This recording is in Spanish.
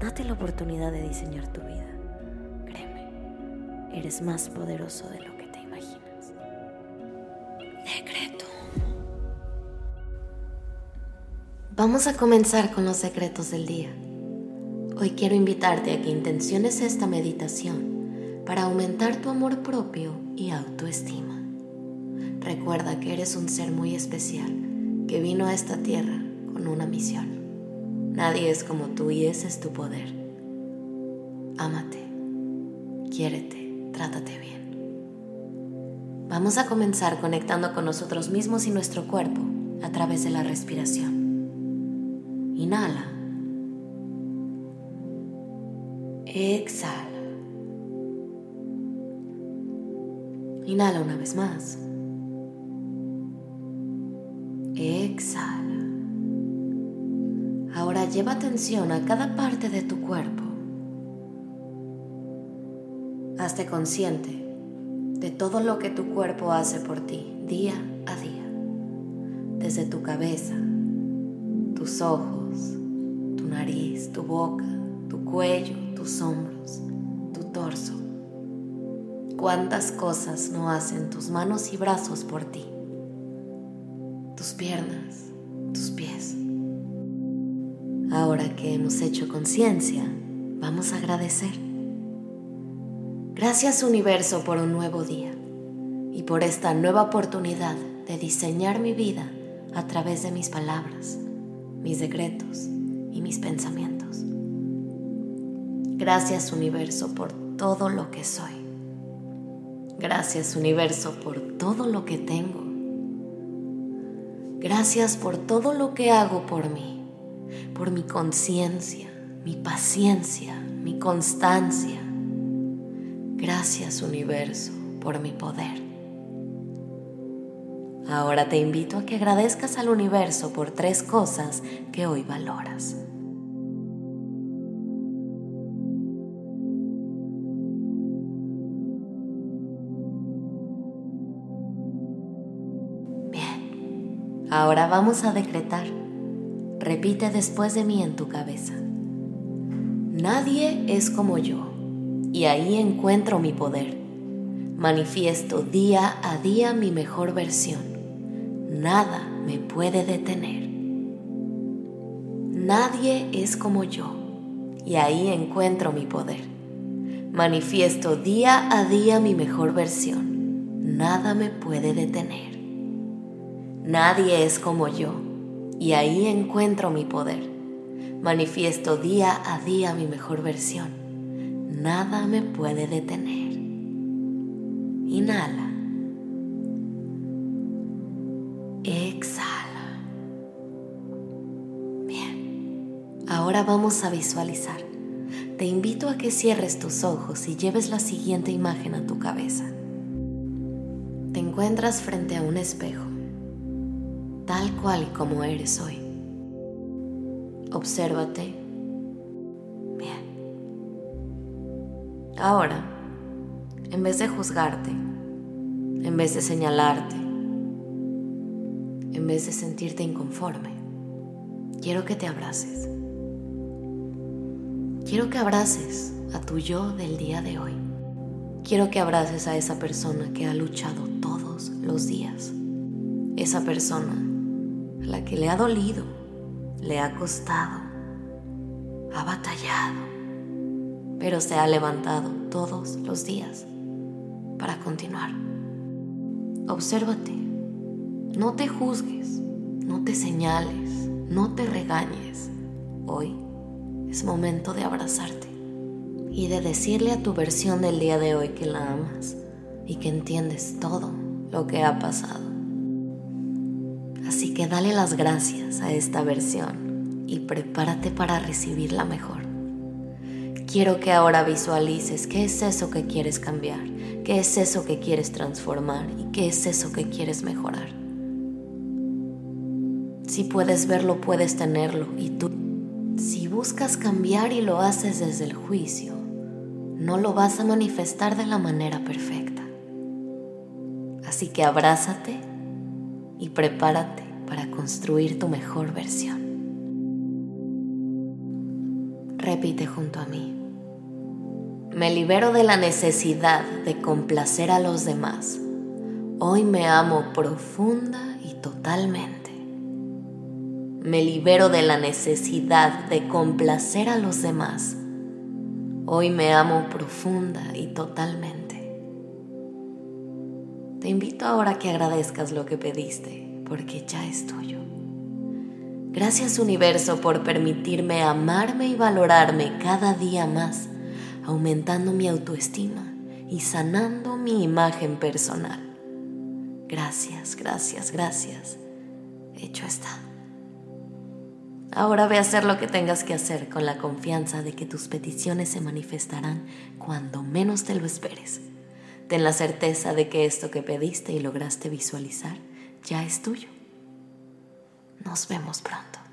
Date la oportunidad de diseñar tu vida. Créeme, eres más poderoso de lo que te imaginas. Decreto. Vamos a comenzar con los secretos del día. Hoy quiero invitarte a que intenciones esta meditación para aumentar tu amor propio y autoestima. Recuerda que eres un ser muy especial que vino a esta tierra con una misión. Nadie es como tú y ese es tu poder. Ámate, quiérete, trátate bien. Vamos a comenzar conectando con nosotros mismos y nuestro cuerpo a través de la respiración. Inhala. Exhala. Inhala una vez más. Exhala. Lleva atención a cada parte de tu cuerpo. Hazte consciente de todo lo que tu cuerpo hace por ti día a día. Desde tu cabeza, tus ojos, tu nariz, tu boca, tu cuello, tus hombros, tu torso. Cuántas cosas no hacen tus manos y brazos por ti. Tus piernas. Ahora que hemos hecho conciencia, vamos a agradecer. Gracias universo por un nuevo día y por esta nueva oportunidad de diseñar mi vida a través de mis palabras, mis decretos y mis pensamientos. Gracias universo por todo lo que soy. Gracias universo por todo lo que tengo. Gracias por todo lo que hago por mí por mi conciencia, mi paciencia, mi constancia. Gracias universo por mi poder. Ahora te invito a que agradezcas al universo por tres cosas que hoy valoras. Bien, ahora vamos a decretar Repite después de mí en tu cabeza. Nadie es como yo y ahí encuentro mi poder. Manifiesto día a día mi mejor versión. Nada me puede detener. Nadie es como yo y ahí encuentro mi poder. Manifiesto día a día mi mejor versión. Nada me puede detener. Nadie es como yo y ahí encuentro mi poder. Manifiesto día a día mi mejor versión. Nada me puede detener. Inhala. Exhala. Bien. Ahora vamos a visualizar. Te invito a que cierres tus ojos y lleves la siguiente imagen a tu cabeza. Te encuentras frente a un espejo tal cual como eres hoy. Obsérvate. Bien. Ahora, en vez de juzgarte, en vez de señalarte, en vez de sentirte inconforme, quiero que te abraces. Quiero que abraces a tu yo del día de hoy. Quiero que abraces a esa persona que ha luchado todos los días. Esa persona la que le ha dolido, le ha costado, ha batallado, pero se ha levantado todos los días para continuar. Obsérvate, no te juzgues, no te señales, no te regañes. Hoy es momento de abrazarte y de decirle a tu versión del día de hoy que la amas y que entiendes todo lo que ha pasado. Que dale las gracias a esta versión y prepárate para recibir la mejor. quiero que ahora visualices qué es eso que quieres cambiar, qué es eso que quieres transformar y qué es eso que quieres mejorar. Si puedes verlo, puedes tenerlo y tú, si buscas cambiar y lo haces desde el juicio, no lo vas a manifestar de la manera perfecta. Así que abrázate y prepárate para construir tu mejor versión. Repite junto a mí. Me libero de la necesidad de complacer a los demás. Hoy me amo profunda y totalmente. Me libero de la necesidad de complacer a los demás. Hoy me amo profunda y totalmente. Te invito ahora a que agradezcas lo que pediste, porque ya es tuyo. Gracias universo por permitirme amarme y valorarme cada día más, aumentando mi autoestima y sanando mi imagen personal. Gracias, gracias, gracias. Hecho está. Ahora ve a hacer lo que tengas que hacer con la confianza de que tus peticiones se manifestarán cuando menos te lo esperes. Ten la certeza de que esto que pediste y lograste visualizar ya es tuyo. Nos vemos pronto.